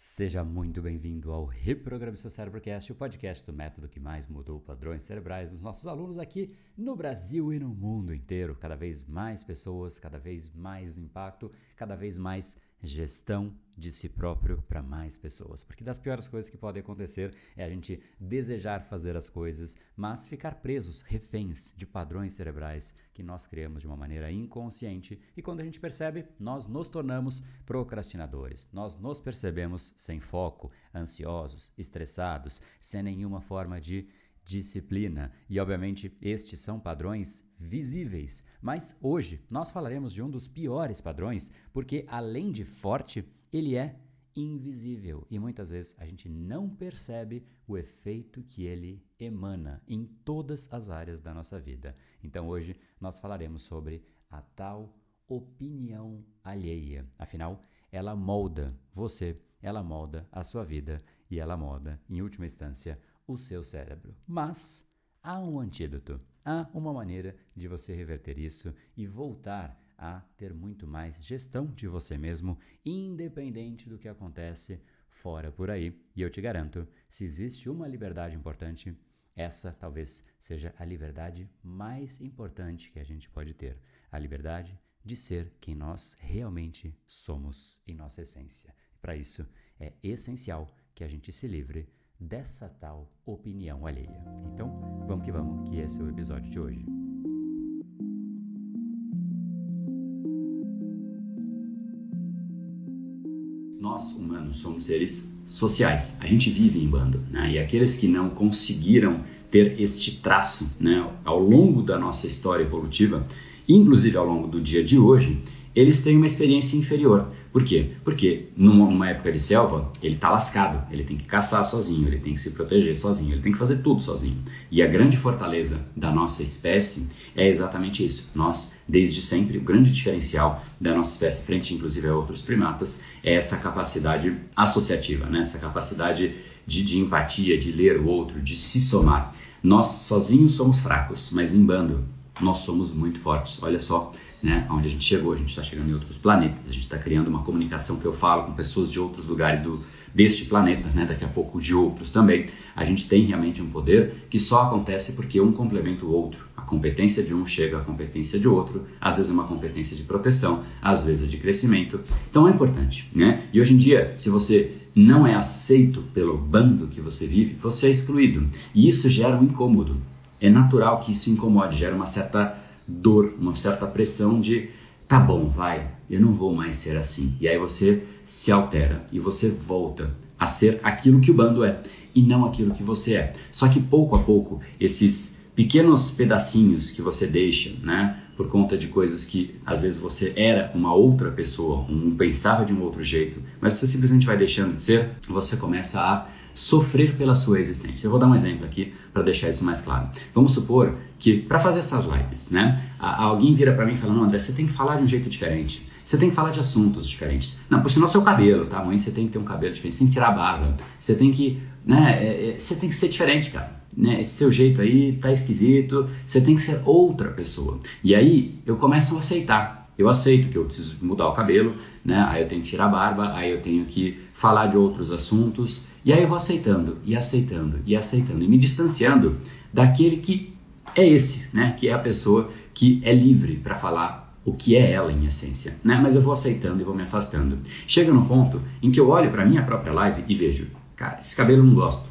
Seja muito bem-vindo ao Reprograme Seu Cérebrocast, o podcast do método que mais mudou padrões cerebrais dos nossos alunos aqui no Brasil e no mundo inteiro. Cada vez mais pessoas, cada vez mais impacto, cada vez mais gestão de si próprio para mais pessoas. Porque das piores coisas que podem acontecer é a gente desejar fazer as coisas, mas ficar presos, reféns de padrões cerebrais que nós criamos de uma maneira inconsciente e quando a gente percebe, nós nos tornamos procrastinadores. Nós nos percebemos sem foco, ansiosos, estressados, sem nenhuma forma de disciplina. E, obviamente, estes são padrões visíveis. Mas hoje nós falaremos de um dos piores padrões, porque além de forte, ele é invisível e muitas vezes a gente não percebe o efeito que ele emana em todas as áreas da nossa vida. Então hoje nós falaremos sobre a tal opinião alheia. Afinal, ela molda você, ela molda a sua vida e ela molda, em última instância, o seu cérebro. Mas há um antídoto, há uma maneira de você reverter isso e voltar a ter muito mais gestão de você mesmo, independente do que acontece fora por aí. E eu te garanto, se existe uma liberdade importante, essa talvez seja a liberdade mais importante que a gente pode ter, a liberdade de ser quem nós realmente somos em nossa essência. Para isso, é essencial que a gente se livre dessa tal opinião alheia. Então, vamos que vamos, que esse é o episódio de hoje. Nós, humanos, somos seres sociais. A gente vive em bando. Né? E aqueles que não conseguiram ter este traço né, ao longo da nossa história evolutiva, inclusive ao longo do dia de hoje, eles têm uma experiência inferior. Por quê? Porque numa época de selva, ele está lascado, ele tem que caçar sozinho, ele tem que se proteger sozinho, ele tem que fazer tudo sozinho. E a grande fortaleza da nossa espécie é exatamente isso. Nós, desde sempre, o grande diferencial da nossa espécie, frente inclusive a outros primatas, é essa capacidade associativa, né? essa capacidade de, de empatia, de ler o outro, de se somar. Nós sozinhos somos fracos, mas em bando nós somos muito fortes. Olha só né, onde a gente chegou, a gente está chegando em outros planetas, a gente está criando uma comunicação que eu falo com pessoas de outros lugares do, deste planeta, né, daqui a pouco de outros também. A gente tem realmente um poder que só acontece porque um complementa o outro. A competência de um chega à competência de outro, às vezes é uma competência de proteção, às vezes é de crescimento. Então é importante. Né? E hoje em dia, se você não é aceito pelo bando que você vive, você é excluído. E isso gera um incômodo é natural que isso incomode, gera uma certa dor, uma certa pressão de tá bom, vai, eu não vou mais ser assim. E aí você se altera e você volta a ser aquilo que o bando é e não aquilo que você é. Só que pouco a pouco esses pequenos pedacinhos que você deixa, né, por conta de coisas que às vezes você era uma outra pessoa, um pensava de um outro jeito, mas você simplesmente vai deixando de ser, você começa a sofrer pela sua existência. Eu vou dar um exemplo aqui para deixar isso mais claro. Vamos supor que para fazer essas lives, né, alguém vira para mim e fala: "Não, André, você tem que falar de um jeito diferente. Você tem que falar de assuntos diferentes. Não, por sinal seu cabelo, tá? Mãe, você tem que ter um cabelo diferente, você tem que tirar a barba. Você tem que, né, é, é, você tem que ser diferente, cara. Né? Esse seu jeito aí tá esquisito. Você tem que ser outra pessoa. E aí eu começo a aceitar eu aceito que eu preciso mudar o cabelo, né? Aí eu tenho que tirar a barba, aí eu tenho que falar de outros assuntos, e aí eu vou aceitando, e aceitando, e aceitando, e me distanciando daquele que é esse, né? Que é a pessoa que é livre para falar o que é ela em essência, né? Mas eu vou aceitando e vou me afastando. Chega no ponto em que eu olho para minha própria live e vejo, cara, esse cabelo eu não gosto,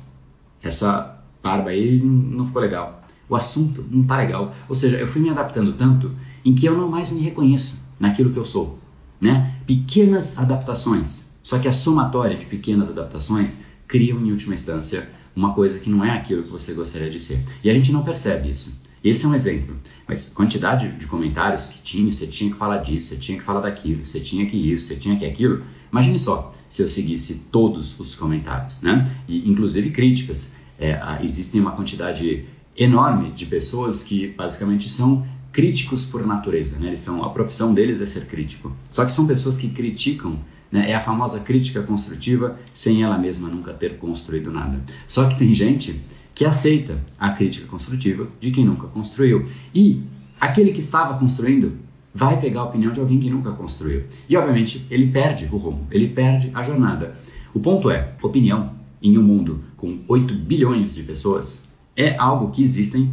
essa barba aí não ficou legal, o assunto não tá legal. Ou seja, eu fui me adaptando tanto em que eu não mais me reconheço naquilo que eu sou, né? Pequenas adaptações, só que a somatória de pequenas adaptações criam em última instância uma coisa que não é aquilo que você gostaria de ser. E a gente não percebe isso. Esse é um exemplo. Mas quantidade de comentários que tinha, você tinha que falar disso, você tinha que falar daquilo, você tinha que isso, você tinha que aquilo. Imagine só se eu seguisse todos os comentários, né? E inclusive críticas. É, existem uma quantidade enorme de pessoas que basicamente são críticos por natureza, né? Eles são a profissão deles é ser crítico. Só que são pessoas que criticam, né? É a famosa crítica construtiva, sem ela mesma nunca ter construído nada. Só que tem gente que aceita a crítica construtiva de quem nunca construiu. E aquele que estava construindo vai pegar a opinião de alguém que nunca construiu. E obviamente ele perde o rumo, ele perde a jornada. O ponto é, opinião em um mundo com 8 bilhões de pessoas é algo que existem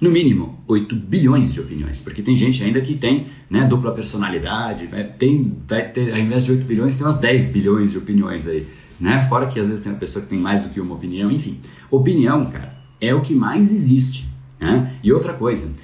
no mínimo 8 bilhões de opiniões, porque tem gente ainda que tem né, dupla personalidade, vai, tem, vai ter, ao invés de 8 bilhões, tem umas 10 bilhões de opiniões aí, né? Fora que às vezes tem uma pessoa que tem mais do que uma opinião, enfim. Opinião, cara, é o que mais existe, né? E outra coisa,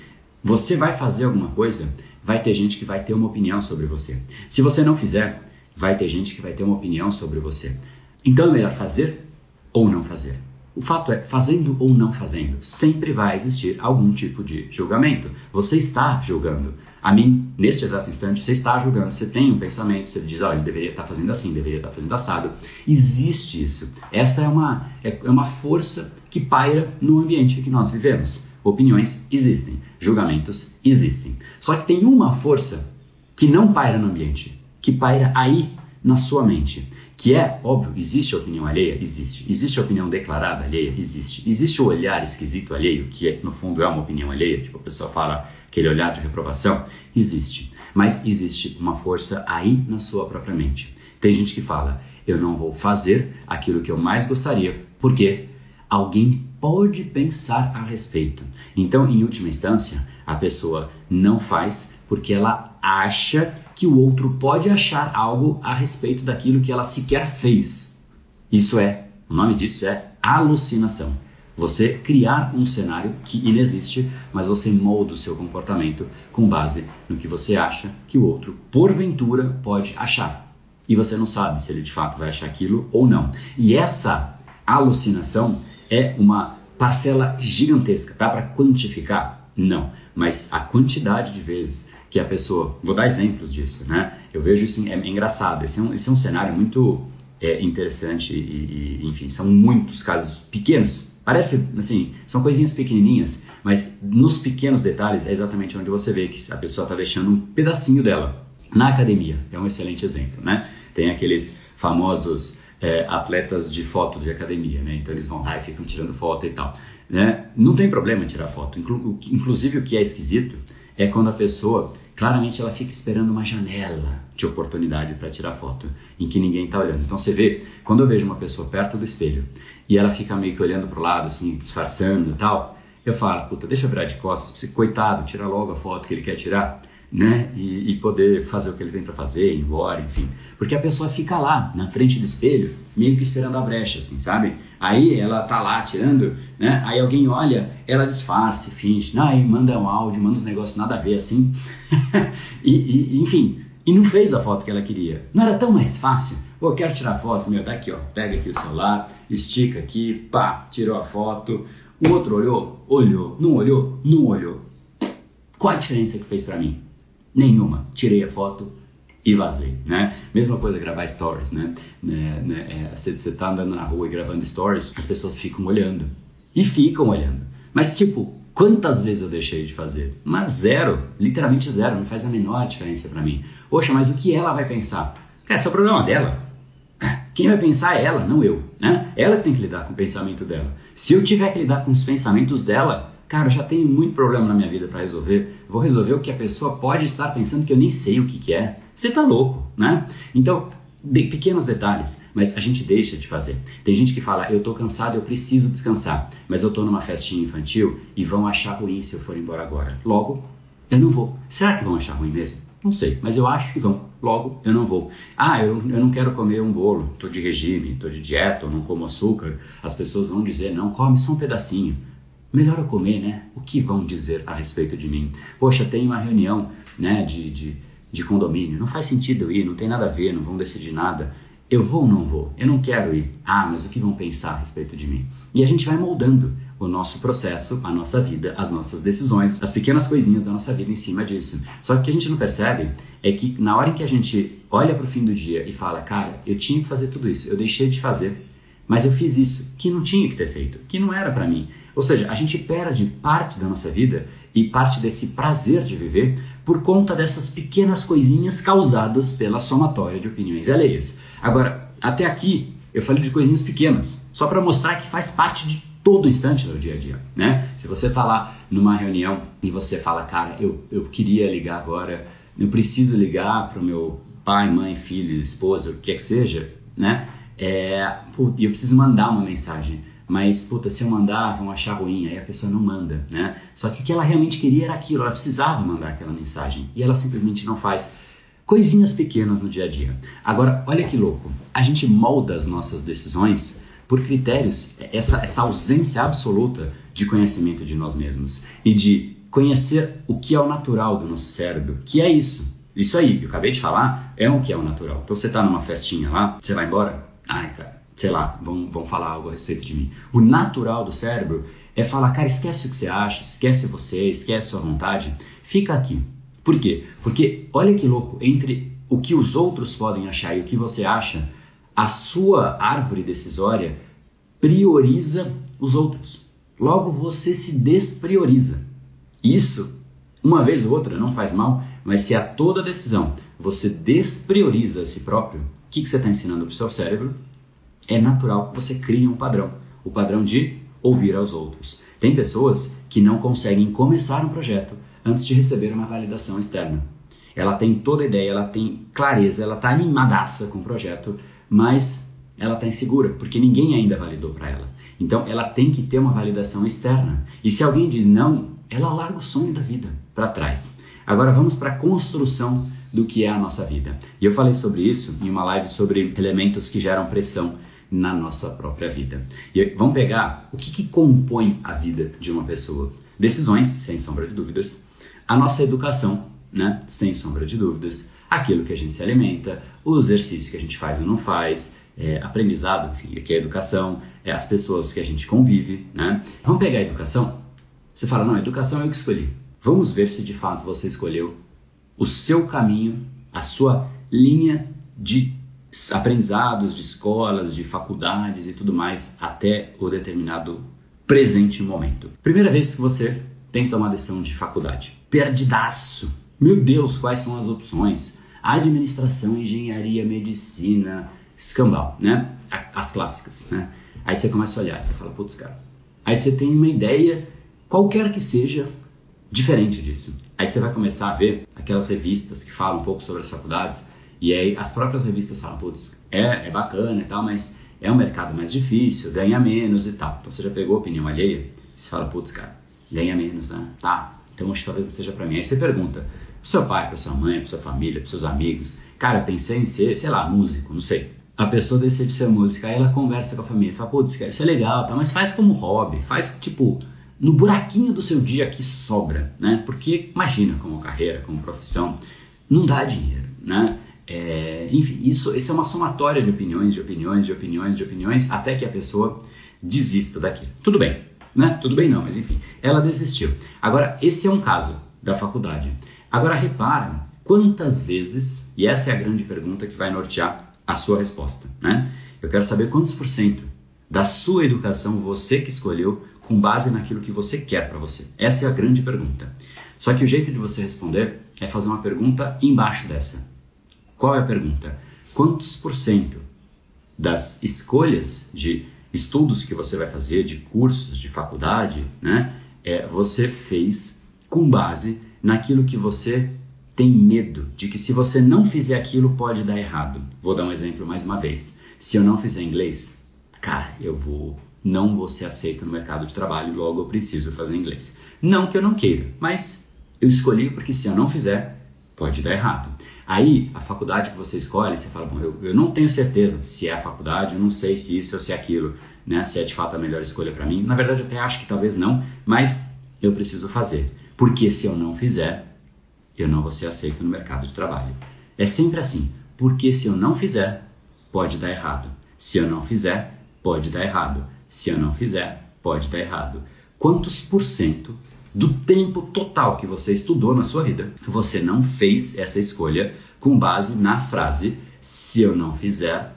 você vai fazer alguma coisa, vai ter gente que vai ter uma opinião sobre você. Se você não fizer, vai ter gente que vai ter uma opinião sobre você. Então é melhor fazer ou não fazer. O fato é, fazendo ou não fazendo, sempre vai existir algum tipo de julgamento. Você está julgando. A mim, neste exato instante, você está julgando. Você tem um pensamento, você diz, olha, ele deveria estar fazendo assim, deveria estar fazendo assado. Existe isso. Essa é uma, é, é uma força que paira no ambiente que nós vivemos. Opiniões existem, julgamentos existem. Só que tem uma força que não paira no ambiente, que paira aí na sua mente. Que é, óbvio, existe a opinião alheia? Existe. Existe a opinião declarada alheia? Existe. Existe o olhar esquisito alheio, que é, no fundo é uma opinião alheia, tipo a pessoa fala aquele olhar de reprovação? Existe. Mas existe uma força aí na sua própria mente. Tem gente que fala, eu não vou fazer aquilo que eu mais gostaria, porque alguém pode pensar a respeito. Então, em última instância, a pessoa não faz porque ela acha que o outro pode achar algo a respeito daquilo que ela sequer fez. Isso é, o nome disso é alucinação. Você criar um cenário que inexiste, mas você molda o seu comportamento com base no que você acha que o outro, porventura, pode achar. E você não sabe se ele de fato vai achar aquilo ou não. E essa alucinação é uma parcela gigantesca. Dá para quantificar? Não. Mas a quantidade de vezes que a pessoa. Vou dar exemplos disso, né? Eu vejo isso, é, engraçado. Esse é, um, esse é um cenário muito é, interessante e, e, enfim, são muitos casos pequenos. Parece, assim, são coisinhas pequenininhas, mas nos pequenos detalhes é exatamente onde você vê que a pessoa está deixando um pedacinho dela. Na academia, é um excelente exemplo, né? Tem aqueles famosos é, atletas de foto de academia, né? Então eles vão lá e ficam tirando foto e tal. Né? Não tem problema tirar foto. Inclu inclusive o que é esquisito é quando a pessoa claramente ela fica esperando uma janela de oportunidade para tirar foto em que ninguém está olhando. Então você vê, quando eu vejo uma pessoa perto do espelho e ela fica meio que olhando para o lado, assim, disfarçando e tal, eu falo, puta, deixa eu virar de costas, coitado, tira logo a foto que ele quer tirar né? E, e, poder fazer o que ele vem para fazer, ir embora, enfim. Porque a pessoa fica lá, na frente do espelho, meio que esperando a brecha, assim, sabe? Aí ela tá lá tirando, né? Aí alguém olha, ela disfarça, finge, aí manda um áudio, manda uns negócios nada a ver, assim. e, e, enfim, e não fez a foto que ela queria. Não era tão mais fácil? Pô, quero tirar foto, meu, daqui, ó, pega aqui o celular, estica aqui, pá, tirou a foto. O outro olhou, olhou, não olhou, não olhou. Qual a diferença que fez para mim? Nenhuma. Tirei a foto e vazei, né? Mesma coisa gravar stories, né? né, né é, você está andando na rua e gravando stories, as pessoas ficam olhando. E ficam olhando. Mas, tipo, quantas vezes eu deixei de fazer? Mas zero. Literalmente zero. Não faz a menor diferença para mim. Poxa, mas o que ela vai pensar? Cara, é o problema dela. Quem vai pensar é ela, não eu, né? Ela que tem que lidar com o pensamento dela. Se eu tiver que lidar com os pensamentos dela, Cara, eu já tenho muito problema na minha vida para resolver. Vou resolver o que a pessoa pode estar pensando que eu nem sei o que, que é. Você tá louco, né? Então, de, pequenos detalhes, mas a gente deixa de fazer. Tem gente que fala, eu tô cansado, eu preciso descansar, mas eu tô numa festinha infantil e vão achar ruim se eu for embora agora. Logo, eu não vou. Será que vão achar ruim mesmo? Não sei, mas eu acho que vão. Logo, eu não vou. Ah, eu, eu não quero comer um bolo, estou de regime, estou de dieta, não como açúcar. As pessoas vão dizer, não, come só um pedacinho melhor eu comer, né? O que vão dizer a respeito de mim? Poxa, tem uma reunião, né, de, de, de condomínio, não faz sentido eu ir, não tem nada a ver, não vão decidir nada. Eu vou ou não vou? Eu não quero ir. Ah, mas o que vão pensar a respeito de mim? E a gente vai moldando o nosso processo, a nossa vida, as nossas decisões, as pequenas coisinhas da nossa vida em cima disso. Só que o que a gente não percebe é que na hora em que a gente olha para o fim do dia e fala, cara, eu tinha que fazer tudo isso, eu deixei de fazer, mas eu fiz isso que não tinha que ter feito, que não era para mim. Ou seja, a gente perde parte da nossa vida e parte desse prazer de viver por conta dessas pequenas coisinhas causadas pela somatória de opiniões alheias. Agora, até aqui eu falei de coisinhas pequenas, só para mostrar que faz parte de todo instante do dia a dia, né? Se você está lá numa reunião e você fala, cara, eu, eu queria ligar agora, eu preciso ligar para meu pai, mãe, filho, esposa, o que quer que seja, né? É, e eu preciso mandar uma mensagem. Mas, puta, se eu mandar, vão achar ruim, aí a pessoa não manda, né? Só que o que ela realmente queria era aquilo, ela precisava mandar aquela mensagem. E ela simplesmente não faz. Coisinhas pequenas no dia a dia. Agora, olha que louco. A gente molda as nossas decisões por critérios, essa, essa ausência absoluta de conhecimento de nós mesmos e de conhecer o que é o natural do nosso cérebro, que é isso. Isso aí, eu acabei de falar, é o que é o natural. Então você está numa festinha lá, você vai embora, ai cara, sei lá, vão, vão falar algo a respeito de mim. O natural do cérebro é falar, cara, esquece o que você acha, esquece você, esquece sua vontade, fica aqui. Por quê? Porque olha que louco, entre o que os outros podem achar e o que você acha, a sua árvore decisória prioriza os outros. Logo você se desprioriza. Isso, uma vez ou outra, não faz mal, mas se a toda decisão você desprioriza a si próprio, que, que você está ensinando para o seu cérebro? É natural que você crie um padrão. O padrão de ouvir aos outros. Tem pessoas que não conseguem começar um projeto antes de receber uma validação externa. Ela tem toda a ideia, ela tem clareza, ela está animadaça com o projeto, mas ela está insegura, porque ninguém ainda validou para ela. Então ela tem que ter uma validação externa. E se alguém diz não, ela larga o sonho da vida para trás. Agora vamos para a construção do que é a nossa vida. E eu falei sobre isso em uma live sobre elementos que geram pressão na nossa própria vida. E vamos pegar o que, que compõe a vida de uma pessoa. Decisões, sem sombra de dúvidas. A nossa educação, né? sem sombra de dúvidas. Aquilo que a gente se alimenta, o exercício que a gente faz ou não faz, é, aprendizado, enfim, aqui é educação, é as pessoas que a gente convive, né? Vamos pegar a educação? Você fala, não, a educação o que escolhi. Vamos ver se de fato você escolheu o seu caminho, a sua linha de aprendizados, de escolas, de faculdades e tudo mais até o determinado presente momento. Primeira vez que você tem que tomar decisão de faculdade. Perdidaço. Meu Deus, quais são as opções? Administração, engenharia, medicina, escambau, né? As clássicas, né? Aí você começa a olhar, você fala, putz, cara. Aí você tem uma ideia, qualquer que seja, diferente disso. Aí você vai começar a ver aquelas revistas que falam um pouco sobre as faculdades, e aí as próprias revistas falam, putz, é, é bacana e tal, mas é um mercado mais difícil, ganha menos e tal. Então você já pegou a opinião alheia, você fala, putz, cara, ganha menos, né? Tá, então acho que talvez não seja para mim. Aí você pergunta pro seu pai, pra sua mãe, pra sua família, pros seus amigos, cara, pensei em ser, sei lá, músico, não sei a pessoa decide ser música, aí ela conversa com a família, fala, putz, isso é legal, tá, mas faz como hobby, faz tipo no buraquinho do seu dia que sobra, né? Porque imagina como carreira, como profissão, não dá dinheiro, né? É, enfim, isso, isso é uma somatória de opiniões, de opiniões, de opiniões, de opiniões, até que a pessoa desista daquilo. Tudo bem, né? Tudo bem não, mas enfim, ela desistiu. Agora, esse é um caso da faculdade. Agora, repara quantas vezes, e essa é a grande pergunta que vai nortear a sua resposta, né? Eu quero saber quantos por cento da sua educação você que escolheu com base naquilo que você quer para você. Essa é a grande pergunta. Só que o jeito de você responder é fazer uma pergunta embaixo dessa. Qual é a pergunta? Quantos por cento das escolhas de estudos que você vai fazer, de cursos, de faculdade, né, é, você fez com base naquilo que você tem medo de que se você não fizer aquilo pode dar errado. Vou dar um exemplo mais uma vez. Se eu não fizer inglês, cara, eu vou não vou ser aceito no mercado de trabalho, logo eu preciso fazer inglês. Não que eu não queira, mas eu escolhi porque se eu não fizer, pode dar errado. Aí, a faculdade que você escolhe, você fala, bom, eu, eu não tenho certeza se é a faculdade, eu não sei se isso ou se é aquilo, né? Se é de fato a melhor escolha para mim. Na verdade, eu até acho que talvez não, mas eu preciso fazer. Porque se eu não fizer, eu não vou ser aceito no mercado de trabalho. É sempre assim, porque se eu não fizer, pode dar errado. Se eu não fizer, pode dar errado. Se eu não fizer, pode dar errado. Quantos por cento do tempo total que você estudou na sua vida, você não fez essa escolha com base na frase se eu não fizer,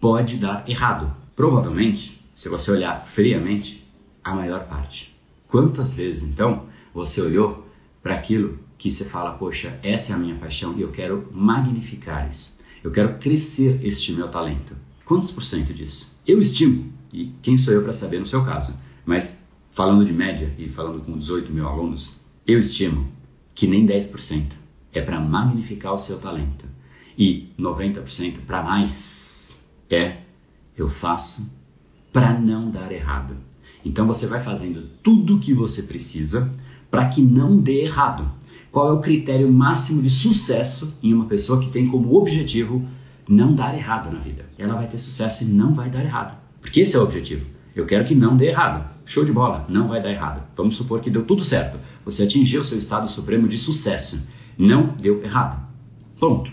pode dar errado? Provavelmente, se você olhar friamente, a maior parte. Quantas vezes então você olhou para aquilo que você fala, poxa, essa é a minha paixão e eu quero magnificar isso. Eu quero crescer este meu talento. Quantos por cento disso? Eu estimo, e quem sou eu para saber no seu caso, mas falando de média e falando com 18 mil alunos, eu estimo que nem 10% é para magnificar o seu talento e 90% para mais é eu faço para não dar errado. Então você vai fazendo tudo o que você precisa para que não dê errado. Qual é o critério máximo de sucesso em uma pessoa que tem como objetivo não dar errado na vida? Ela vai ter sucesso e não vai dar errado. Porque esse é o objetivo. Eu quero que não dê errado. Show de bola, não vai dar errado. Vamos supor que deu tudo certo. Você atingiu seu estado supremo de sucesso. Não deu errado. Pronto.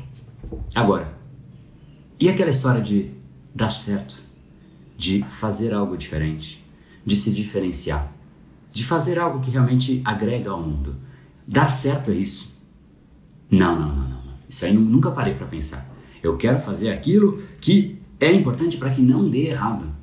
Agora, e aquela história de dar certo? De fazer algo diferente? De se diferenciar? De fazer algo que realmente agrega ao mundo? Dar certo é isso? Não, não, não, não. Isso aí nunca parei para pensar. Eu quero fazer aquilo que é importante para que não dê errado.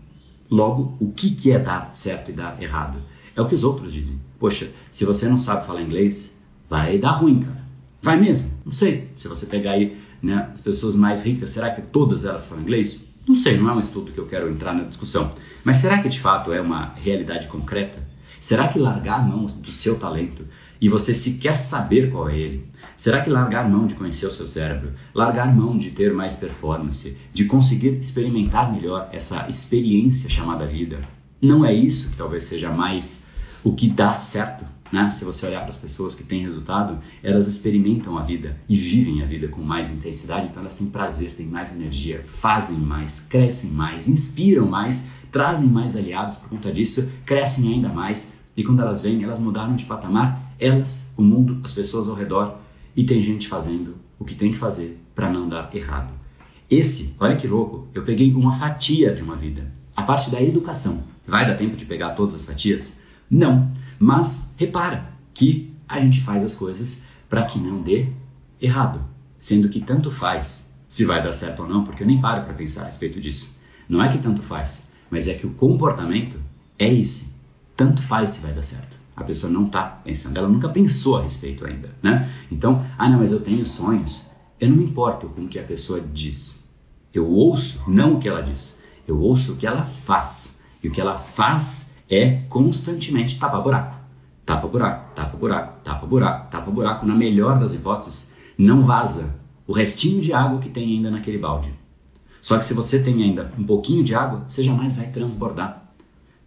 Logo, o que, que é dar certo e dar errado? É o que os outros dizem. Poxa, se você não sabe falar inglês, vai dar ruim, cara. Vai mesmo? Não sei. Se você pegar aí né, as pessoas mais ricas, será que todas elas falam inglês? Não sei, não é um estudo que eu quero entrar na discussão. Mas será que de fato é uma realidade concreta? Será que largar a mão do seu talento e você sequer saber qual é ele? Será que largar mão de conhecer o seu cérebro, largar mão de ter mais performance, de conseguir experimentar melhor essa experiência chamada vida, não é isso que talvez seja mais o que dá certo? Né? Se você olhar para as pessoas que têm resultado, elas experimentam a vida e vivem a vida com mais intensidade, então elas têm prazer, têm mais energia, fazem mais, crescem mais, inspiram mais, trazem mais aliados por conta disso, crescem ainda mais e quando elas vêm, elas mudaram de patamar, elas, o mundo, as pessoas ao redor e tem gente fazendo o que tem que fazer para não dar errado. Esse, olha que louco, eu peguei uma fatia de uma vida. A parte da educação. Vai dar tempo de pegar todas as fatias? Não. Mas repara que a gente faz as coisas para que não dê errado. Sendo que tanto faz se vai dar certo ou não, porque eu nem paro para pensar a respeito disso. Não é que tanto faz, mas é que o comportamento é esse. Tanto faz se vai dar certo. A pessoa não está pensando, ela nunca pensou a respeito ainda, né? Então, ah, não, mas eu tenho sonhos. Eu não me importo com o que a pessoa diz. Eu ouço não o que ela diz, eu ouço o que ela faz. E o que ela faz é constantemente tapar buraco. Tapa buraco, tapa buraco, tapa buraco, tapa buraco. Na melhor das hipóteses, não vaza o restinho de água que tem ainda naquele balde. Só que se você tem ainda um pouquinho de água, você jamais vai transbordar.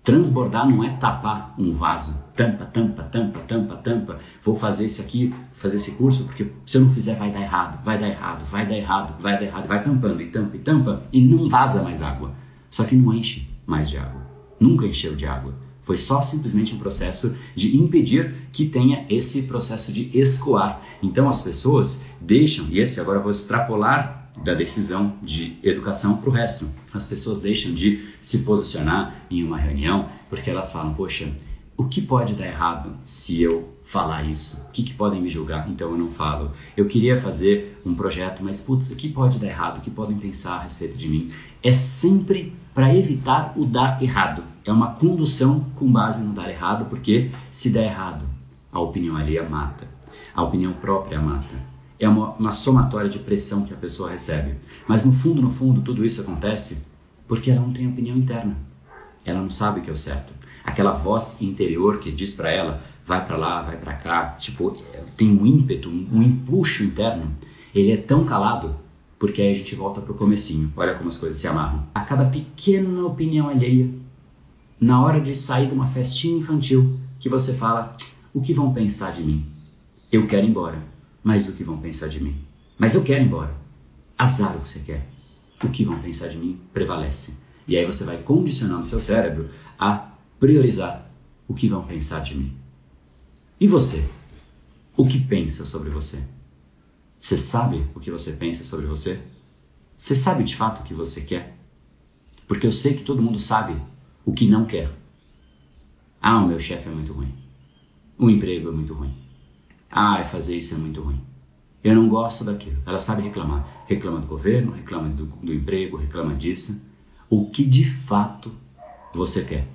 Transbordar não é tapar um vaso. Tampa, tampa, tampa, tampa, tampa. Vou fazer isso aqui, fazer esse curso, porque se eu não fizer vai dar errado, vai dar errado, vai dar errado, vai dar errado. Vai tampando e tampa e tampa e não vaza mais água. Só que não enche mais de água. Nunca encheu de água. Foi só simplesmente um processo de impedir que tenha esse processo de escoar. Então as pessoas deixam, e esse agora eu vou extrapolar da decisão de educação para o resto. As pessoas deixam de se posicionar em uma reunião porque elas falam: Poxa, o que pode dar errado se eu falar isso? O que, que podem me julgar? Então eu não falo. Eu queria fazer um projeto, mas putz, o que pode dar errado? O que podem pensar a respeito de mim? É sempre para evitar o dar errado. É uma condução com base no dar errado, porque se der errado, a opinião alheia mata, a opinião própria mata é uma, uma somatória de pressão que a pessoa recebe. Mas no fundo, no fundo, tudo isso acontece porque ela não tem opinião interna. Ela não sabe o que é o certo. Aquela voz interior que diz para ela, vai para lá, vai para cá, tipo, tem um ímpeto, um, um empuxo interno. Ele é tão calado porque aí a gente volta pro comecinho. Olha como as coisas se amarram. A cada pequena opinião alheia, na hora de sair de uma festinha infantil, que você fala, o que vão pensar de mim? Eu quero ir embora. Mas o que vão pensar de mim? Mas eu quero ir embora. Azar o que você quer. O que vão pensar de mim prevalece. E aí você vai condicionando seu cérebro a priorizar o que vão pensar de mim. E você? O que pensa sobre você? Você sabe o que você pensa sobre você? Você sabe de fato o que você quer? Porque eu sei que todo mundo sabe o que não quer. Ah, o meu chefe é muito ruim. O emprego é muito ruim. Ah, fazer isso é muito ruim. Eu não gosto daquilo. Ela sabe reclamar. Reclama do governo, reclama do, do emprego, reclama disso. O que de fato você quer?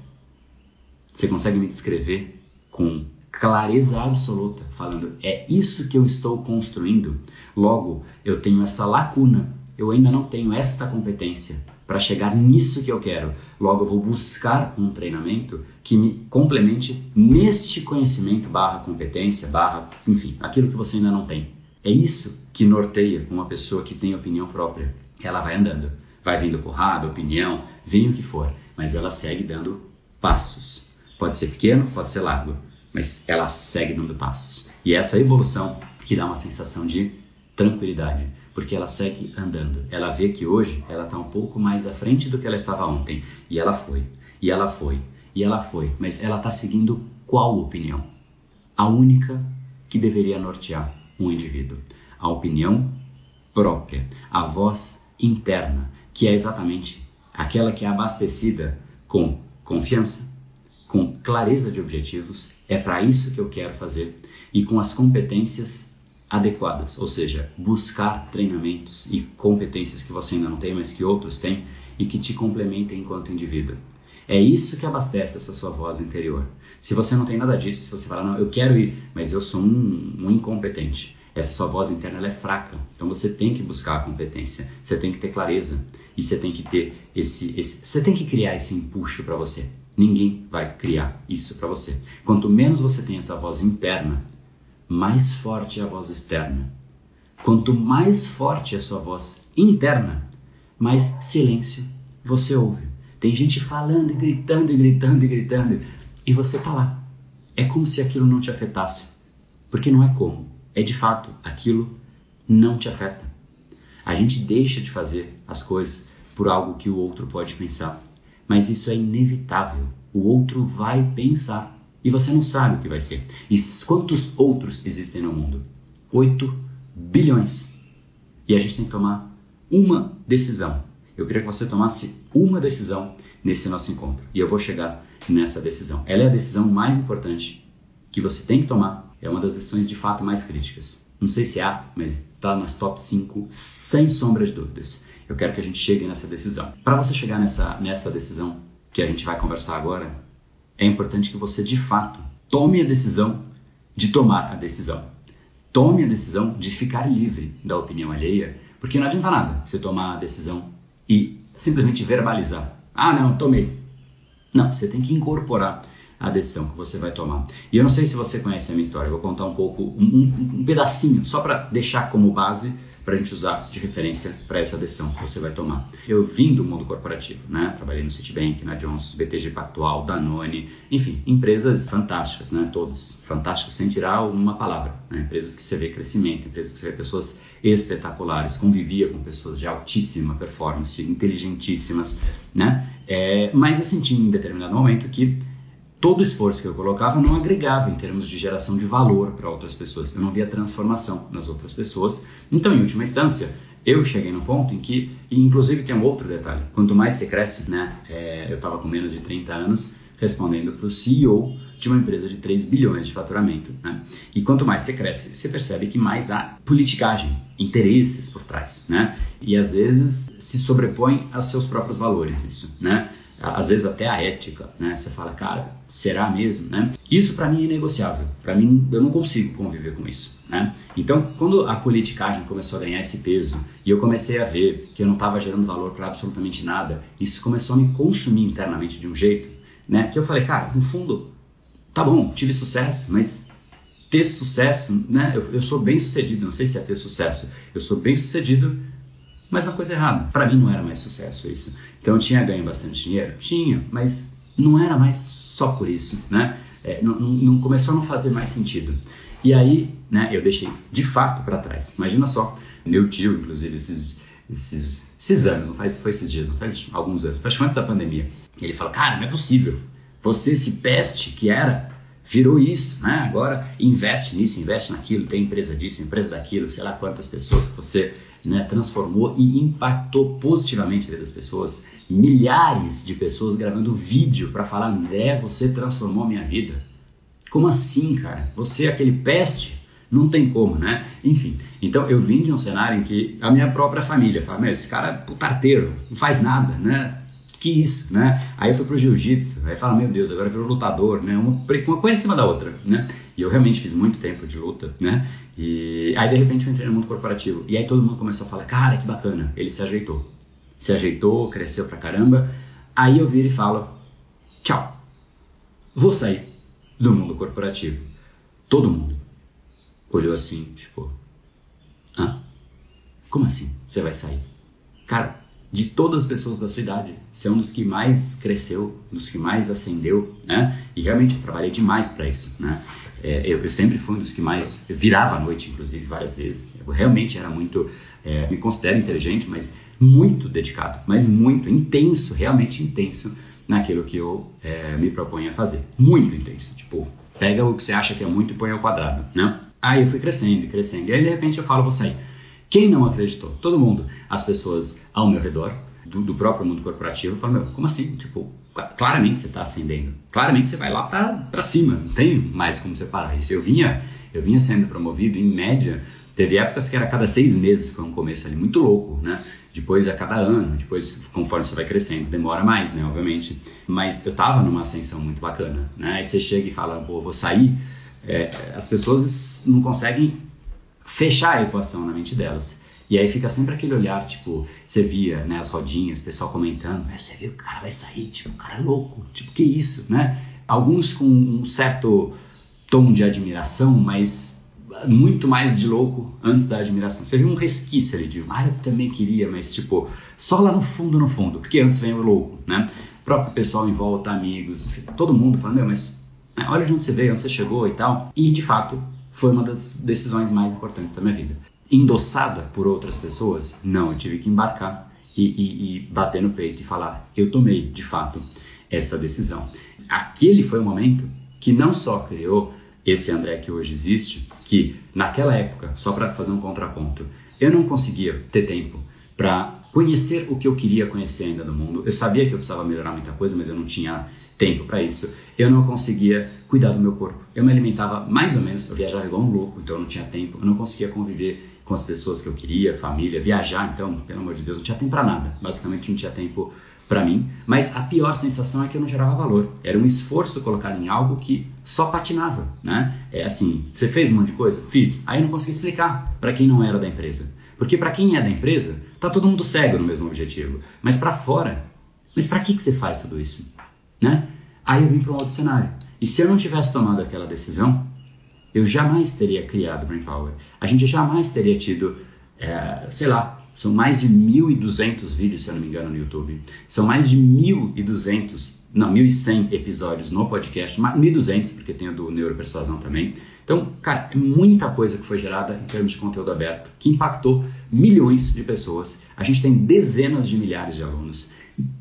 Você consegue me descrever com clareza absoluta, falando é isso que eu estou construindo. Logo, eu tenho essa lacuna, eu ainda não tenho esta competência para chegar nisso que eu quero. Logo, eu vou buscar um treinamento que me complemente neste conhecimento barra competência, barra, enfim, aquilo que você ainda não tem. É isso que norteia uma pessoa que tem opinião própria. Ela vai andando, Vai vindo porrada, opinião, vem o que for, mas ela segue dando passos. Pode ser pequeno, pode ser largo, mas ela segue dando passos. E essa evolução que dá uma sensação de tranquilidade, porque ela segue andando. Ela vê que hoje ela está um pouco mais à frente do que ela estava ontem. E ela foi, e ela foi, e ela foi. Mas ela está seguindo qual opinião? A única que deveria nortear um indivíduo. A opinião própria, a voz interna, que é exatamente aquela que é abastecida com confiança, com clareza de objetivos, é para isso que eu quero fazer, e com as competências adequadas, ou seja, buscar treinamentos e competências que você ainda não tem, mas que outros têm e que te complementem enquanto indivíduo. É isso que abastece essa sua voz interior. Se você não tem nada disso, se você fala, não, eu quero ir, mas eu sou um, um incompetente, essa sua voz interna é fraca. Então você tem que buscar a competência, você tem que ter clareza e você tem que ter esse, esse você tem que criar esse empuxo para você. Ninguém vai criar isso para você. Quanto menos você tem essa voz interna, mais forte é a voz externa. Quanto mais forte é a sua voz interna, mais silêncio você ouve. Tem gente falando e gritando e gritando e gritando e você tá lá. É como se aquilo não te afetasse. Porque não é como. É de fato, aquilo não te afeta. A gente deixa de fazer as coisas por algo que o outro pode pensar. Mas isso é inevitável. O outro vai pensar e você não sabe o que vai ser. E quantos outros existem no mundo? 8 bilhões. E a gente tem que tomar uma decisão. Eu queria que você tomasse uma decisão nesse nosso encontro. E eu vou chegar nessa decisão. Ela é a decisão mais importante que você tem que tomar. É uma das decisões de fato mais críticas. Não sei se há, mas está nas top 5 sem sombra de dúvidas. Eu quero que a gente chegue nessa decisão. Para você chegar nessa, nessa decisão que a gente vai conversar agora, é importante que você de fato tome a decisão de tomar a decisão. Tome a decisão de ficar livre da opinião alheia, porque não adianta nada você tomar a decisão e simplesmente verbalizar. Ah, não, tomei. Não, você tem que incorporar a decisão que você vai tomar. E eu não sei se você conhece a minha história, eu vou contar um pouco, um, um, um pedacinho, só para deixar como base para a gente usar de referência para essa decisão que você vai tomar. Eu vim do mundo corporativo, né? Trabalhei no Citibank, na Johnson, BTG Pactual, Danone, enfim, empresas fantásticas, né? Todas fantásticas, sem tirar uma palavra. Né? Empresas que você vê crescimento, empresas que você vê pessoas espetaculares, convivia com pessoas de altíssima performance, inteligentíssimas, né? É, mas eu senti em determinado momento que todo o esforço que eu colocava não agregava em termos de geração de valor para outras pessoas. Eu não via transformação nas outras pessoas. Então, em última instância, eu cheguei no ponto em que, e inclusive tem um outro detalhe, quanto mais você cresce, né, é, eu estava com menos de 30 anos, respondendo para o CEO de uma empresa de 3 bilhões de faturamento. Né? E quanto mais você cresce, você percebe que mais há politicagem, interesses por trás. Né? E às vezes se sobrepõe aos seus próprios valores isso. Né? Às vezes até a ética, né? Você fala, cara, será mesmo, né? Isso para mim é inegociável. Para mim, eu não consigo conviver com isso, né? Então, quando a politicagem começou a ganhar esse peso e eu comecei a ver que eu não estava gerando valor para absolutamente nada, isso começou a me consumir internamente de um jeito, né? Que eu falei, cara, no fundo, tá bom, tive sucesso, mas ter sucesso, né? Eu, eu sou bem sucedido, não sei se é ter sucesso, eu sou bem sucedido mas na coisa errada. Para mim não era mais sucesso isso. Então eu tinha ganho bastante dinheiro? Tinha, mas não era mais só por isso, né? É, não, não, começou a não fazer mais sentido. E aí, né, eu deixei de fato para trás. Imagina só, meu tio, inclusive, esses, esses, esses anos, não faz, foi esses dias, não faz alguns anos, faz antes da pandemia, ele fala, cara, não é possível. Você, esse peste que era, virou isso, né? Agora investe nisso, investe naquilo, tem empresa disso, empresa daquilo, sei lá quantas pessoas que você né, transformou e impactou positivamente a vida das pessoas. Milhares de pessoas gravando vídeo para falar: André, você transformou minha vida. Como assim, cara? Você é aquele peste? Não tem como, né? Enfim, então eu vim de um cenário em que a minha própria família fala: Meu, esse cara é putarteiro, não faz nada, né? que isso, né? Aí eu fui pro jiu-jitsu, aí fala, meu Deus, agora virou lutador, né? Uma, uma coisa em cima da outra, né? E eu realmente fiz muito tempo de luta, né? E aí de repente eu entrei no mundo corporativo. E aí todo mundo começou a falar, cara, que bacana, ele se ajeitou. Se ajeitou, cresceu pra caramba. Aí eu viro e falo, tchau, vou sair do mundo corporativo. Todo mundo olhou assim, tipo, ah, como assim você vai sair? Cara, de todas as pessoas da sua idade. Você é um dos que mais cresceu, um dos que mais ascendeu, né? E realmente eu trabalhei demais para isso, né? É, eu, eu, sempre fui um dos que mais virava à noite, inclusive várias vezes. Eu realmente era muito, é, me considero inteligente, mas muito dedicado, mas muito intenso, realmente intenso naquilo que eu é, me proponho a fazer. Muito intenso, tipo, pega o que você acha que é muito e põe ao quadrado, né? Aí eu fui crescendo, crescendo, e aí de repente eu falo, vou sair. Quem não acreditou? Todo mundo. As pessoas ao meu redor, do, do próprio mundo corporativo, falam, meu, como assim? Tipo, claramente você está ascendendo. Claramente você vai lá para cima, não tem mais como separar isso. Eu vinha, eu vinha sendo promovido, em média, teve épocas que era a cada seis meses, foi um começo ali muito louco, né? Depois a cada ano, depois conforme você vai crescendo, demora mais, né, obviamente. Mas eu estava numa ascensão muito bacana, né? Aí você chega e fala, pô, vou sair. É, as pessoas não conseguem fechar a equação na mente delas. E aí fica sempre aquele olhar, tipo, você via, né, as rodinhas, o pessoal comentando, você viu que o cara vai sair, tipo, o cara é louco, tipo, que isso, né? Alguns com um certo tom de admiração, mas muito mais de louco antes da admiração. Você viu um resquício ali de, ah, eu também queria, mas tipo, só lá no fundo, no fundo, porque antes vem o louco, né? O próprio pessoal em volta, amigos, todo mundo falando, meu, mas né, olha de onde você veio, onde você chegou e tal. E de fato, foi uma das decisões mais importantes da minha vida endossada por outras pessoas? Não, eu tive que embarcar e, e, e, bater no peito e falar: eu tomei, de fato, essa decisão. Aquele foi o momento que não só criou esse André que hoje existe, que naquela época, só para fazer um contraponto, eu não conseguia ter tempo para conhecer o que eu queria conhecer ainda do mundo. Eu sabia que eu precisava melhorar muita coisa, mas eu não tinha tempo para isso. Eu não conseguia cuidar do meu corpo. Eu me alimentava mais ou menos, eu viajava igual um louco, então eu não tinha tempo. Eu não conseguia conviver com as pessoas que eu queria, família, viajar, então, pelo amor de Deus, não tinha tempo para nada. Basicamente, não tinha tempo para mim. Mas a pior sensação é que eu não gerava valor. Era um esforço colocado em algo que só patinava, né? É assim, você fez um monte de coisa? Fiz. Aí não consegui explicar para quem não era da empresa. Porque para quem é da empresa, tá todo mundo cego no mesmo objetivo. Mas para fora, mas para que, que você faz tudo isso? Né? Aí eu vim para um outro cenário. E se eu não tivesse tomado aquela decisão, eu jamais teria criado Brain Power. A gente jamais teria tido, é, sei lá, são mais de 1.200 vídeos, se eu não me engano, no YouTube. São mais de 1.200, não, 1.100 episódios no podcast. 1.200, porque tem o do Neuropersuasão também. Então, cara, é muita coisa que foi gerada em termos de conteúdo aberto, que impactou milhões de pessoas. A gente tem dezenas de milhares de alunos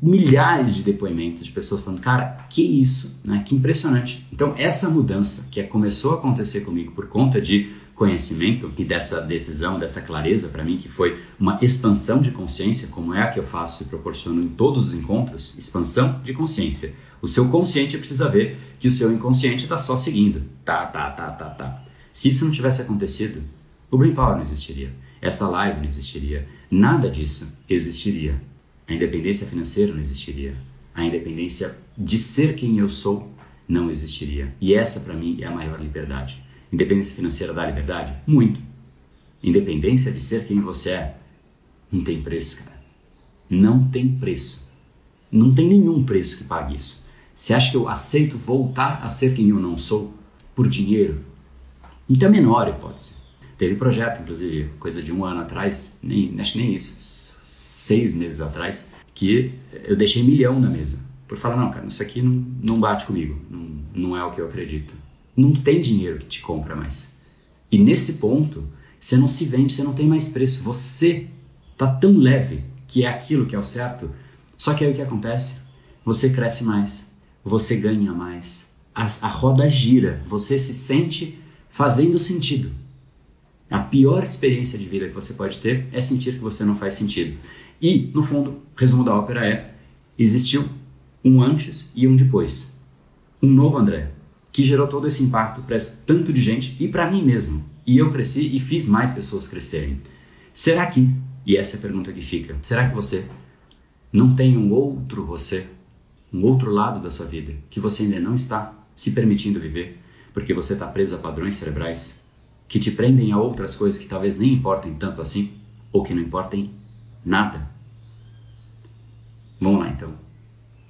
milhares de depoimentos de pessoas falando, cara, que isso, né? Que impressionante. Então, essa mudança que começou a acontecer comigo por conta de conhecimento e dessa decisão, dessa clareza para mim, que foi uma expansão de consciência, como é a que eu faço e proporciono em todos os encontros, expansão de consciência. O seu consciente precisa ver que o seu inconsciente está só seguindo. Tá, tá, tá, tá, tá. Se isso não tivesse acontecido, o Brain Power não existiria. Essa live não existiria. Nada disso existiria. A independência financeira não existiria. A independência de ser quem eu sou não existiria. E essa, para mim, é a maior liberdade. Independência financeira dá liberdade? Muito. Independência de ser quem você é não tem preço, cara. Não tem preço. Não tem nenhum preço que pague isso. Você acha que eu aceito voltar a ser quem eu não sou por dinheiro? Tem a menor hipótese. Teve projeto, inclusive, coisa de um ano atrás, nem, acho que nem isso, seis meses atrás, que eu deixei milhão na mesa. Por falar, não, cara, isso aqui não, não bate comigo, não, não é o que eu acredito. Não tem dinheiro que te compra mais. E nesse ponto, você não se vende, você não tem mais preço. Você tá tão leve que é aquilo que é o certo. Só que aí o que acontece? Você cresce mais, você ganha mais, a, a roda gira, você se sente fazendo sentido. A pior experiência de vida que você pode ter é sentir que você não faz sentido. E, no fundo, resumo da ópera é: existiu um antes e um depois. Um novo André, que gerou todo esse impacto para tanto de gente e para mim mesmo. E eu cresci e fiz mais pessoas crescerem. Será que, e essa é a pergunta que fica, será que você não tem um outro você, um outro lado da sua vida que você ainda não está se permitindo viver porque você está preso a padrões cerebrais que te prendem a outras coisas que talvez nem importem tanto assim ou que não importem nada? Vamos lá então.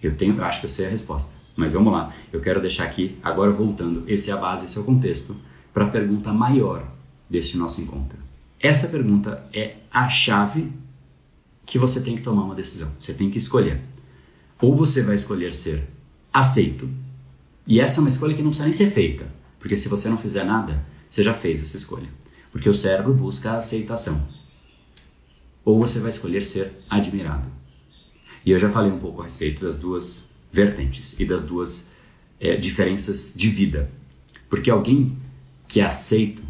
Eu tenho, acho que eu sei a resposta. Mas vamos lá. Eu quero deixar aqui, agora voltando, esse é a base, esse é o contexto, para a pergunta maior deste nosso encontro. Essa pergunta é a chave que você tem que tomar uma decisão, você tem que escolher. Ou você vai escolher ser aceito, e essa é uma escolha que não precisa nem ser feita, porque se você não fizer nada, você já fez essa escolha. Porque o cérebro busca a aceitação. Ou você vai escolher ser admirado. E eu já falei um pouco a respeito das duas vertentes e das duas é, diferenças de vida. Porque alguém que é aceito,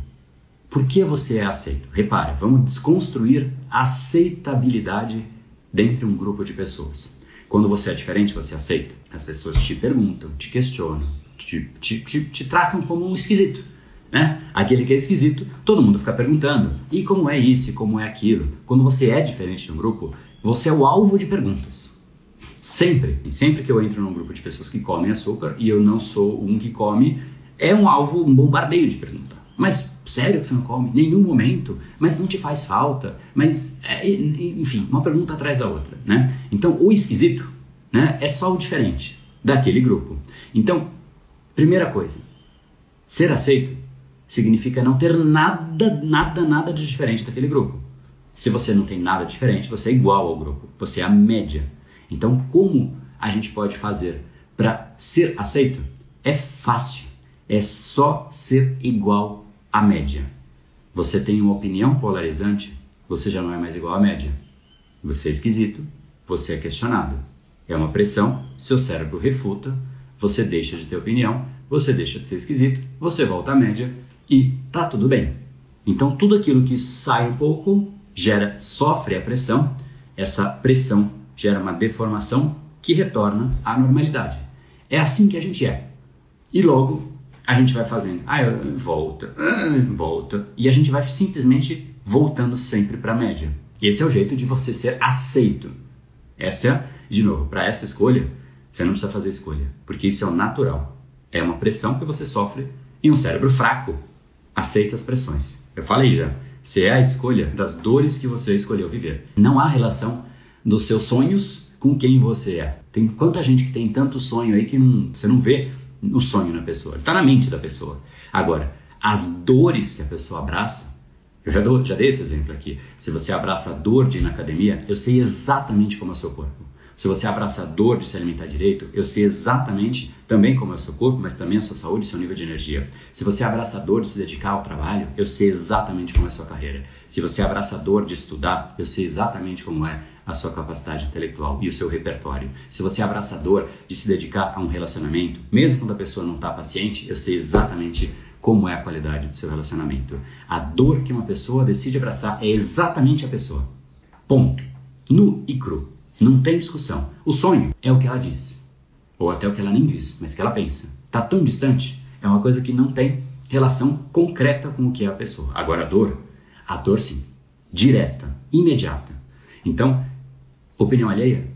por que você é aceito? Repare, vamos desconstruir aceitabilidade dentro de um grupo de pessoas. Quando você é diferente, você aceita. As pessoas te perguntam, te questionam, te, te, te, te tratam como um esquisito. Né? Aquele que é esquisito, todo mundo fica perguntando. E como é isso? Como é aquilo? Quando você é diferente no grupo, você é o alvo de perguntas. Sempre. Sempre que eu entro num grupo de pessoas que comem açúcar e eu não sou um que come, é um alvo, um bombardeio de pergunta. Mas sério que você não come? Nenhum momento? Mas não te faz falta? Mas, é, enfim, uma pergunta atrás da outra, né? Então, o esquisito, né, é só o diferente daquele grupo. Então, primeira coisa, ser aceito significa não ter nada, nada, nada de diferente daquele grupo. Se você não tem nada diferente, você é igual ao grupo, você é a média. Então, como a gente pode fazer para ser aceito? É fácil, é só ser igual a média. Você tem uma opinião polarizante, você já não é mais igual à média. Você é esquisito, você é questionado. É uma pressão, seu cérebro refuta, você deixa de ter opinião, você deixa de ser esquisito, você volta à média e tá tudo bem. Então tudo aquilo que sai um pouco gera, sofre a pressão, essa pressão gera uma deformação que retorna à normalidade. É assim que a gente é. E logo a gente vai fazendo, ah, volta, ah, volta, e a gente vai simplesmente voltando sempre para a média. Esse é o jeito de você ser aceito. Essa de novo, para essa escolha, você não precisa fazer escolha, porque isso é o natural. É uma pressão que você sofre e um cérebro fraco aceita as pressões. Eu falei já, você é a escolha das dores que você escolheu viver. Não há relação dos seus sonhos com quem você é. Tem quanta gente que tem tanto sonho aí que não, você não vê o sonho na pessoa, está na mente da pessoa. Agora, as dores que a pessoa abraça, eu já, dou, já dei esse exemplo aqui. Se você abraça a dor de ir na academia, eu sei exatamente como é o seu corpo. Se você abraça a dor de se alimentar direito, eu sei exatamente também como é o seu corpo, mas também a sua saúde e seu nível de energia. Se você abraça a dor de se dedicar ao trabalho, eu sei exatamente como é a sua carreira. Se você abraça a dor de estudar, eu sei exatamente como é a sua capacidade intelectual e o seu repertório. Se você é abraçador de se dedicar a um relacionamento, mesmo quando a pessoa não está paciente, eu sei exatamente como é a qualidade do seu relacionamento. A dor que uma pessoa decide abraçar é exatamente a pessoa. Ponto. Nu e cru. Não tem discussão. O sonho é o que ela diz. Ou até o que ela nem diz, mas que ela pensa. Está tão distante, é uma coisa que não tem relação concreta com o que é a pessoa. Agora a dor, a dor sim, direta, imediata. Então, opinião alheia,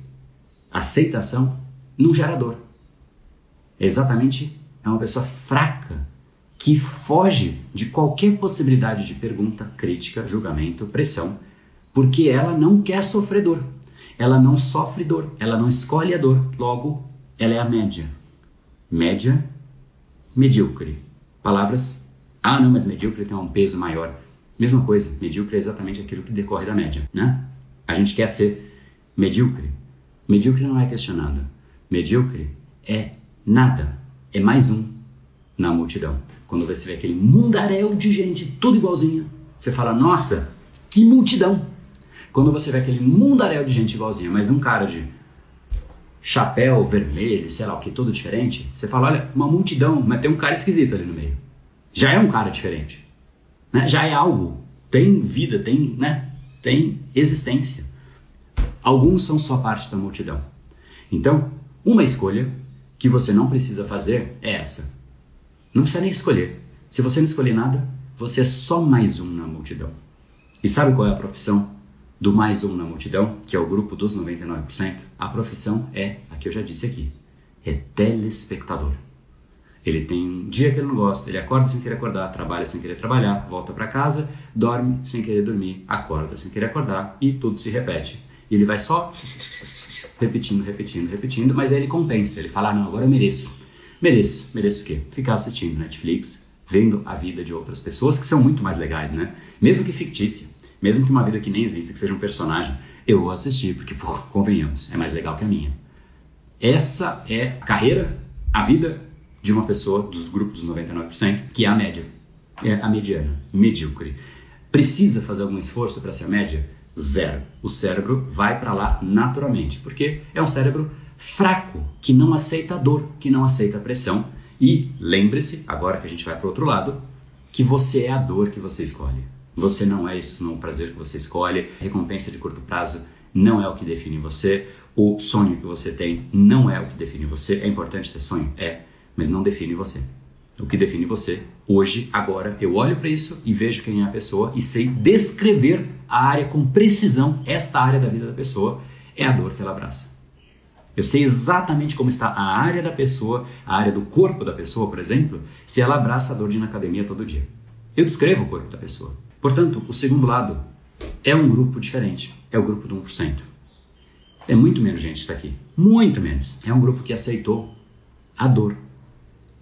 aceitação não gera dor. É exatamente é uma pessoa fraca que foge de qualquer possibilidade de pergunta, crítica, julgamento, pressão, porque ela não quer sofrer dor. Ela não sofre dor, ela não escolhe a dor, logo ela é a média. Média, medíocre. Palavras, ah não, mas medíocre tem um peso maior. Mesma coisa, medíocre é exatamente aquilo que decorre da média, né? A gente quer ser Medíocre. Medíocre não é questionado. Medíocre é nada. É mais um na multidão. Quando você vê aquele mundaréu de gente, tudo igualzinho, você fala, nossa, que multidão. Quando você vê aquele mundaréu de gente igualzinha, mas um cara de chapéu vermelho, sei lá o que, todo diferente, você fala, olha, uma multidão, mas tem um cara esquisito ali no meio. Já é um cara diferente. Né? Já é algo. Tem vida, tem, né? tem existência. Alguns são só parte da multidão. Então, uma escolha que você não precisa fazer é essa. Não precisa nem escolher. Se você não escolher nada, você é só mais um na multidão. E sabe qual é a profissão do mais um na multidão, que é o grupo dos 99%? A profissão é a que eu já disse aqui: é telespectador. Ele tem um dia que ele não gosta, ele acorda sem querer acordar, trabalha sem querer trabalhar, volta para casa, dorme sem querer dormir, acorda sem querer acordar e tudo se repete. E ele vai só repetindo, repetindo, repetindo, mas aí ele compensa. Ele fala: ah, não, agora eu mereço. Mereço. Mereço o quê? Ficar assistindo Netflix, vendo a vida de outras pessoas que são muito mais legais, né? Mesmo que fictícia, mesmo que uma vida que nem exista, que seja um personagem. eu vou assistir, porque, pô, convenhamos, é mais legal que a minha. Essa é a carreira, a vida de uma pessoa dos grupos dos 99%, que é a média, é a mediana, medíocre. Precisa fazer algum esforço para ser a média? Zero. O cérebro vai para lá naturalmente, porque é um cérebro fraco, que não aceita dor, que não aceita pressão. E lembre-se, agora que a gente vai para o outro lado, que você é a dor que você escolhe. Você não é isso, não é o prazer que você escolhe. Recompensa de curto prazo não é o que define você. O sonho que você tem não é o que define você. É importante ter sonho? É, mas não define você. O que define você, hoje, agora, eu olho para isso e vejo quem é a pessoa e sei descrever a área com precisão, esta área da vida da pessoa, é a dor que ela abraça. Eu sei exatamente como está a área da pessoa, a área do corpo da pessoa, por exemplo, se ela abraça a dor de ir na academia todo dia. Eu descrevo o corpo da pessoa. Portanto, o segundo lado é um grupo diferente. É o grupo do 1%. É muito menos gente que está aqui. Muito menos. É um grupo que aceitou a dor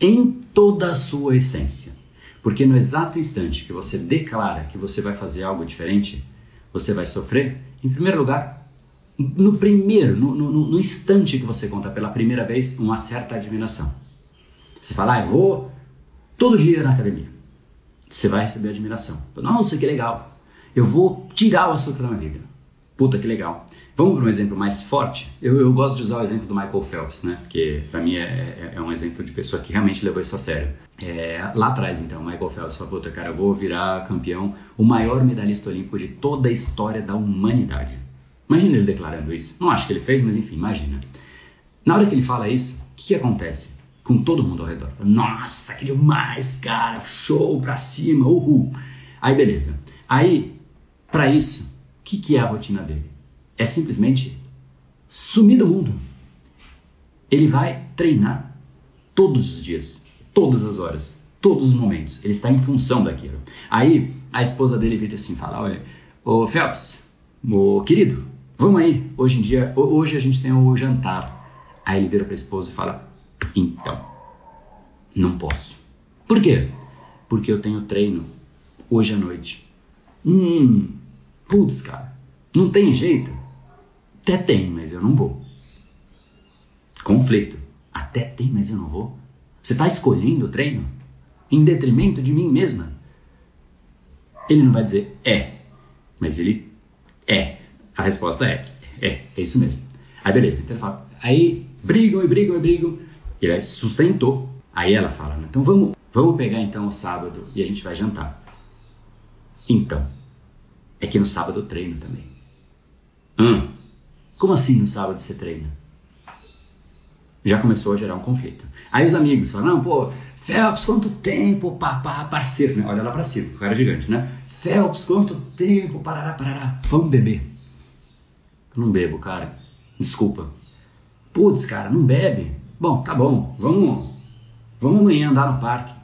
em toda a sua essência. Porque no exato instante que você declara que você vai fazer algo diferente, você vai sofrer, em primeiro lugar, no primeiro, no, no, no instante que você conta pela primeira vez, uma certa admiração. Você fala, ah, eu vou todo dia na academia. Você vai receber admiração. Nossa, que legal. Eu vou tirar o açúcar da minha vida. Puta que legal. Vamos para um exemplo mais forte? Eu, eu, gosto de usar o exemplo do Michael Phelps, né? Porque para mim é, é, é, um exemplo de pessoa que realmente levou isso a sério. É, lá atrás, então, Michael Phelps falou: Puta, cara, eu vou virar campeão, o maior medalhista olímpico de toda a história da humanidade. Imagina ele declarando isso. Não acho que ele fez, mas enfim, imagina. Na hora que ele fala isso, o que acontece com todo mundo ao redor? Nossa, que demais, cara, show pra cima, uhul. Aí beleza. Aí, para isso, que, que é a rotina dele? É simplesmente sumir do mundo. Ele vai treinar todos os dias, todas as horas, todos os momentos. Ele está em função daquilo. Aí a esposa dele vira assim, fala, olha, ô Phelps, ô querido, vamos aí. Hoje em dia, hoje a gente tem o jantar. Aí ele vira para a esposa e fala, então, não posso. Por quê? Porque eu tenho treino hoje à noite. Hum, Putz, cara, não tem jeito? Até tem, mas eu não vou. Conflito. Até tem, mas eu não vou. Você está escolhendo o treino em detrimento de mim mesma. Ele não vai dizer é, mas ele é. A resposta é é, é isso mesmo. Aí beleza, então ele fala, aí brigam e brigam e brigam. Ele sustentou. Aí ela fala, então vamos, vamos pegar então o sábado e a gente vai jantar. Então, é que no sábado eu treino também. Hum, como assim no sábado você treina? Já começou a gerar um conflito. Aí os amigos falam, não, pô, Phelps, quanto tempo, papá, parceiro, né? Olha lá pra cima, o cara é gigante, né? Phelps, quanto tempo, parará, parará, vamos beber. Eu não bebo, cara, desculpa. Putz, cara, não bebe? Bom, tá bom, vamos, vamos amanhã andar no parque.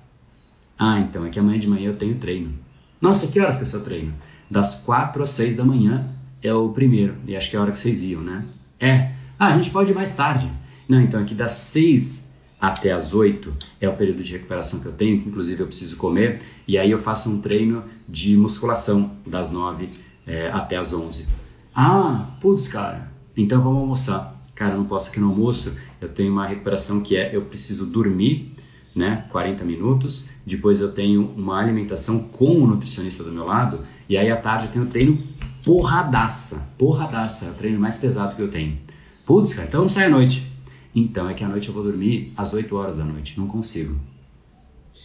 Ah, então, é que amanhã de manhã eu tenho treino. Nossa, que horas que é seu treino? das 4 às 6 da manhã é o primeiro, e acho que é a hora que vocês iam, né? É. Ah, a gente pode ir mais tarde. Não, então aqui das 6 até as 8 é o período de recuperação que eu tenho, que inclusive eu preciso comer, e aí eu faço um treino de musculação das 9 é, até as 11. Ah, putz, cara, então vamos almoçar. Cara, eu não posso aqui no almoço, eu tenho uma recuperação que é eu preciso dormir né, 40 minutos. Depois eu tenho uma alimentação com o nutricionista do meu lado. E aí à tarde eu tenho treino porradaça, porradaça, é o treino mais pesado que eu tenho. Putz, cara, então não sai à noite. Então é que à noite eu vou dormir às 8 horas da noite, não consigo.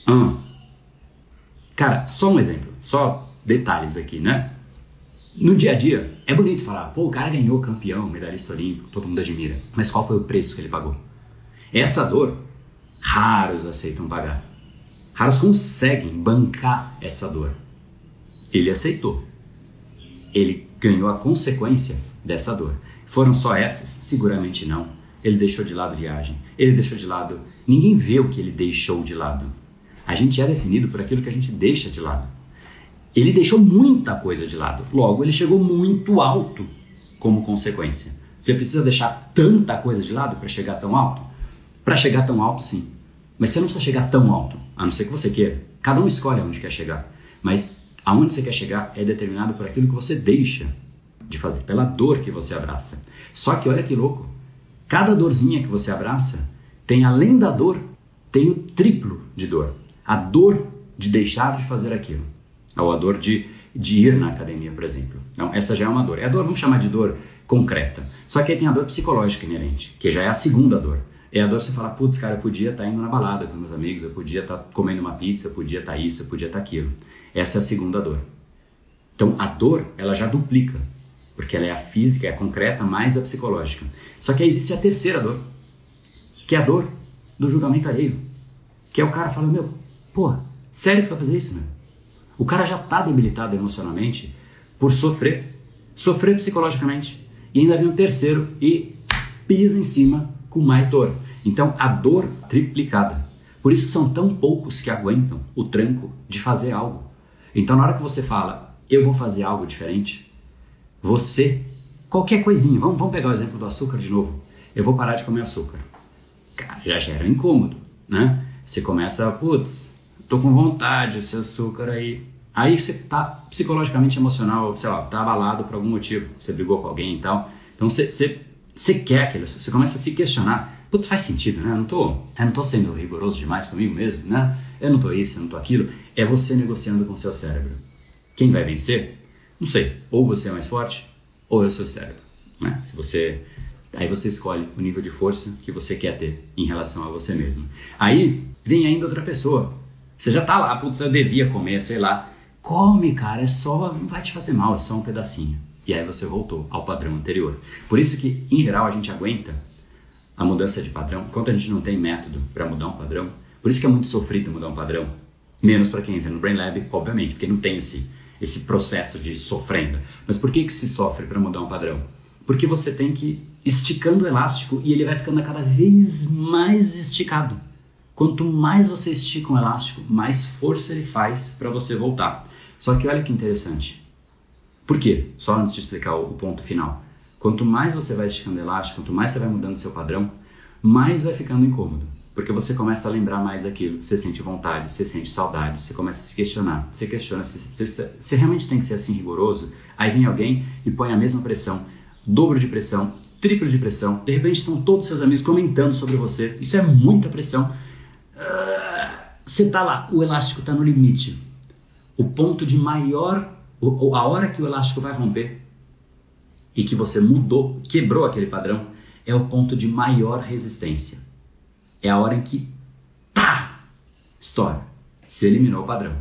Hum. Cara, só um exemplo, só detalhes aqui, né? No dia a dia, é bonito falar, pô, o cara ganhou campeão, medalhista olímpico, todo mundo admira. Mas qual foi o preço que ele pagou? Essa dor raros aceitam pagar. Raros conseguem bancar essa dor. Ele aceitou. Ele ganhou a consequência dessa dor. Foram só essas? Seguramente não. Ele deixou de lado viagem. Ele deixou de lado. Ninguém vê o que ele deixou de lado. A gente é definido por aquilo que a gente deixa de lado. Ele deixou muita coisa de lado. Logo, ele chegou muito alto como consequência. Você precisa deixar tanta coisa de lado para chegar tão alto? Para chegar tão alto, sim. Mas você não precisa chegar tão alto, a não ser que você queira. Cada um escolhe aonde quer chegar. Mas aonde você quer chegar é determinado por aquilo que você deixa de fazer, pela dor que você abraça. Só que olha que louco, cada dorzinha que você abraça tem além da dor, tem o triplo de dor. A dor de deixar de fazer aquilo, ou a dor de, de ir na academia, por exemplo. Então, essa já é uma dor. É a dor, vamos chamar de dor concreta. Só que aí tem a dor psicológica inerente, que já é a segunda dor. É a dor você falar, putz, cara, eu podia estar tá indo na balada com meus amigos, eu podia estar tá comendo uma pizza, eu podia estar tá isso, eu podia estar aquilo. Essa é a segunda dor. Então a dor, ela já duplica, porque ela é a física, é a concreta, mais a psicológica. Só que aí existe a terceira dor, que é a dor do julgamento alheio. Que é o cara falando, meu, pô, sério que tu vai fazer isso, meu? O cara já está debilitado emocionalmente por sofrer, sofrer psicologicamente. E ainda vem um terceiro e pisa em cima com mais dor. Então a dor triplicada. Por isso são tão poucos que aguentam o tranco de fazer algo. Então na hora que você fala, eu vou fazer algo diferente, você, qualquer coisinha, vamos, vamos pegar o exemplo do açúcar de novo. Eu vou parar de comer açúcar. Cara, já gera um incômodo, né? Você começa, putz, tô com vontade, esse açúcar aí. Aí você tá psicologicamente emocional, sei lá, tá abalado por algum motivo, você brigou com alguém e tal. Então você, quer aquilo, você começa a se questionar. Putz, faz sentido, né? Eu não tô, eu não tô sendo rigoroso demais comigo mesmo, né? Eu não tô isso, eu não tô aquilo. É você negociando com seu cérebro. Quem vai vencer? Não sei. Ou você é mais forte, ou é o seu cérebro. Né? Se você, aí você escolhe o nível de força que você quer ter em relação a você mesmo. Aí vem ainda outra pessoa. Você já tá lá, putz, eu devia comer, sei lá. Come, cara, é só, não vai te fazer mal, é só um pedacinho. E aí você voltou ao padrão anterior. Por isso que, em geral, a gente aguenta a mudança de padrão, enquanto a gente não tem método para mudar um padrão. Por isso que é muito sofrido mudar um padrão. Menos para quem entra no Brain Lab, obviamente, porque não tem esse, esse processo de sofrendo. Mas por que, que se sofre para mudar um padrão? Porque você tem que ir esticando o elástico e ele vai ficando cada vez mais esticado. Quanto mais você estica um elástico, mais força ele faz para você voltar. Só que olha que interessante. Por quê? Só antes de explicar o, ponto final. Quanto mais você vai esticando elástico, quanto mais você vai mudando seu padrão, mais vai ficando incômodo. Porque você começa a lembrar mais daquilo, você sente vontade, você sente saudade, você começa a se questionar. Você questiona se, se, se realmente tem que ser assim rigoroso. Aí vem alguém e põe a mesma pressão, dobro de pressão, triplo de pressão. De repente estão todos seus amigos comentando sobre você. Isso é muita pressão. Você está lá, o elástico está no limite. O ponto de maior a hora que o elástico vai romper e que você mudou, quebrou aquele padrão, é o ponto de maior resistência. É a hora em que tá, estoura, se eliminou o padrão.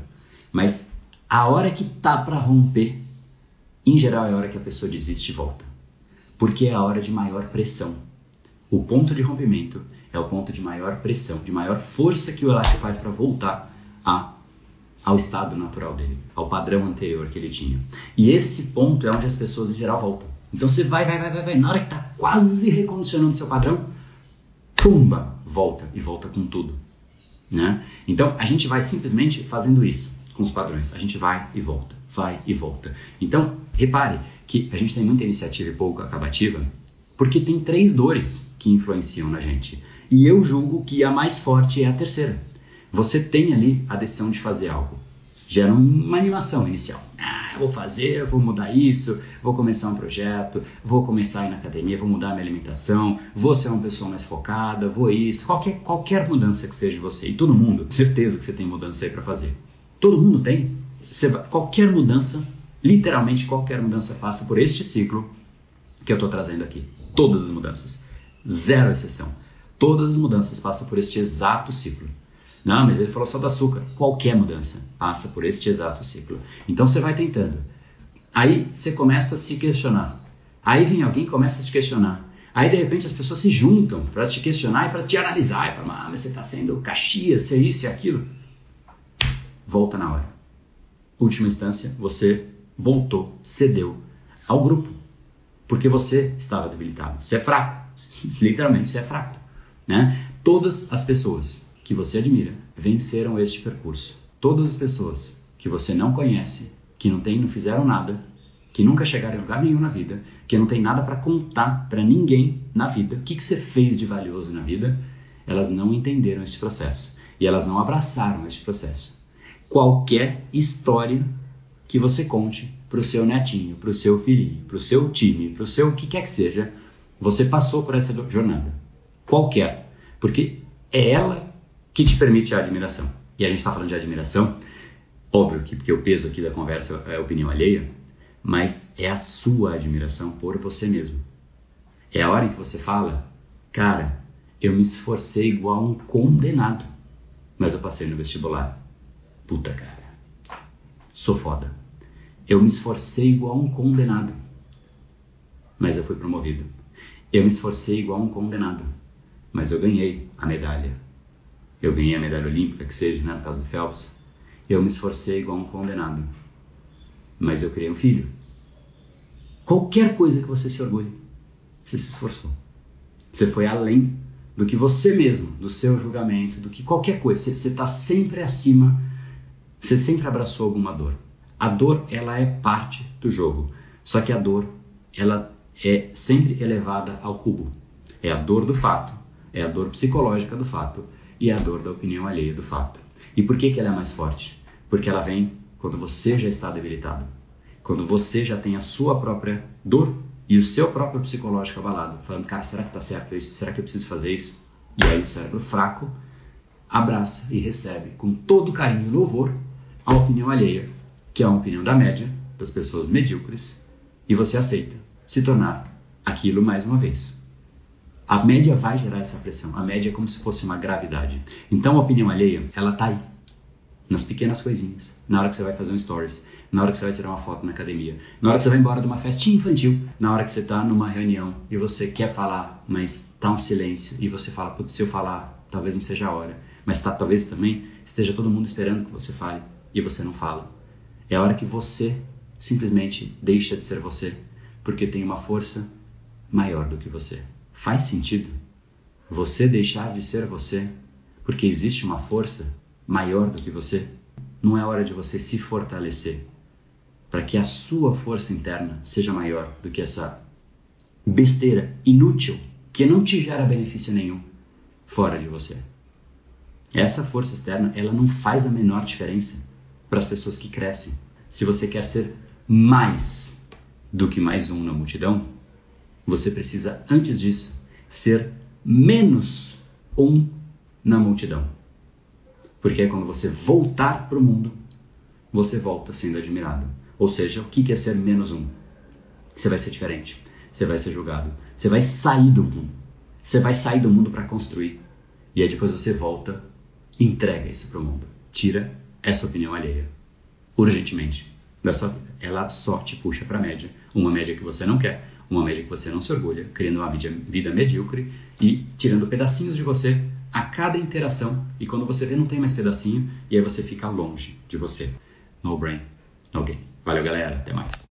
Mas a hora que tá para romper, em geral é a hora que a pessoa desiste e volta. Porque é a hora de maior pressão. O ponto de rompimento é o ponto de maior pressão, de maior força que o elástico faz para voltar a ao estado natural dele, ao padrão anterior que ele tinha. E esse ponto é onde as pessoas em geral voltam. Então você vai, vai, vai, vai, vai. Na hora que está quase recondicionando seu padrão, pumba, volta e volta com tudo. Né? Então a gente vai simplesmente fazendo isso com os padrões. A gente vai e volta, vai e volta. Então repare que a gente tem muita iniciativa e pouco acabativa porque tem três dores que influenciam na gente. E eu julgo que a mais forte é a terceira você tem ali a decisão de fazer algo. Gera uma animação inicial. Ah, vou fazer, vou mudar isso, vou começar um projeto, vou começar a ir na academia, vou mudar minha alimentação, vou ser uma pessoa mais focada, vou isso, qualquer, qualquer mudança que seja de você. E todo mundo, certeza que você tem mudança aí para fazer. Todo mundo tem. Você qualquer mudança, literalmente qualquer mudança passa por este ciclo que eu estou trazendo aqui. Todas as mudanças. Zero exceção. Todas as mudanças passam por este exato ciclo. Não, mas ele falou só do açúcar. Qualquer mudança passa por este exato ciclo. Então você vai tentando. Aí você começa a se questionar. Aí vem alguém e começa a te questionar. Aí de repente as pessoas se juntam para te questionar e para te analisar. E falam, ah, mas você está sendo caxias, você é isso e aquilo. Volta na hora. Última instância, você voltou, cedeu ao grupo. Porque você estava debilitado. Você é fraco. Literalmente, você é fraco. Né? Todas as pessoas que você admira venceram este percurso. Todas as pessoas que você não conhece, que não tem, não fizeram nada, que nunca chegaram em lugar nenhum na vida, que não tem nada para contar para ninguém na vida, o que, que você fez de valioso na vida, elas não entenderam esse processo e elas não abraçaram este processo. Qualquer história que você conte para o seu netinho, para o seu filhinho, para o seu time, para o seu o que quer que seja, você passou por essa jornada. Qualquer. Porque é ela que te permite a admiração. E a gente está falando de admiração, óbvio que porque o peso aqui da conversa é opinião alheia, mas é a sua admiração por você mesmo. É a hora em que você fala, cara, eu me esforcei igual um condenado, mas eu passei no vestibular. Puta cara, sou foda. Eu me esforcei igual um condenado, mas eu fui promovido. Eu me esforcei igual um condenado, mas eu ganhei a medalha. Eu ganhei a medalha olímpica, que seja, né, no caso do Phelps. Eu me esforcei igual um condenado, mas eu criei um filho. Qualquer coisa que você se orgulhe, você se esforçou. Você foi além do que você mesmo, do seu julgamento, do que qualquer coisa. Você está sempre acima, você sempre abraçou alguma dor. A dor, ela é parte do jogo. Só que a dor, ela é sempre elevada ao cubo. É a dor do fato, é a dor psicológica do fato e é a dor da opinião alheia do fato. E por que, que ela é mais forte? Porque ela vem quando você já está debilitado. Quando você já tem a sua própria dor e o seu próprio psicológico abalado, falando, cara, será que está certo isso? Será que eu preciso fazer isso? E aí o cérebro fraco abraça e recebe com todo carinho e louvor a opinião alheia, que é a opinião da média, das pessoas medíocres, e você aceita se tornar aquilo mais uma vez. A média vai gerar essa pressão. A média é como se fosse uma gravidade. Então a opinião alheia, ela tá aí. Nas pequenas coisinhas. Na hora que você vai fazer um stories, na hora que você vai tirar uma foto na academia, na hora que você vai embora de uma festinha infantil, na hora que você está numa reunião e você quer falar, mas tá um silêncio e você fala, putz, se eu falar, talvez não seja a hora. Mas tá, talvez também esteja todo mundo esperando que você fale e você não fala. É a hora que você simplesmente deixa de ser você porque tem uma força maior do que você. Faz sentido você deixar de ser você porque existe uma força maior do que você? Não é hora de você se fortalecer para que a sua força interna seja maior do que essa besteira inútil que não te gera benefício nenhum fora de você. Essa força externa, ela não faz a menor diferença para as pessoas que crescem. Se você quer ser mais do que mais um na multidão, você precisa, antes disso, ser menos um na multidão. Porque é quando você voltar para o mundo, você volta sendo admirado. Ou seja, o que é ser menos um? Você vai ser diferente. Você vai ser julgado. Você vai sair do mundo. Você vai sair do mundo para construir. E aí depois você volta e entrega isso para o mundo. Tira essa opinião alheia. Urgentemente da sua vida. Ela só te puxa para a média, uma média que você não quer, uma média que você não se orgulha, criando uma vida, vida medíocre e tirando pedacinhos de você a cada interação. E quando você vê, não tem mais pedacinho, e aí você fica longe de você. No brain, no game. Valeu, galera. Até mais.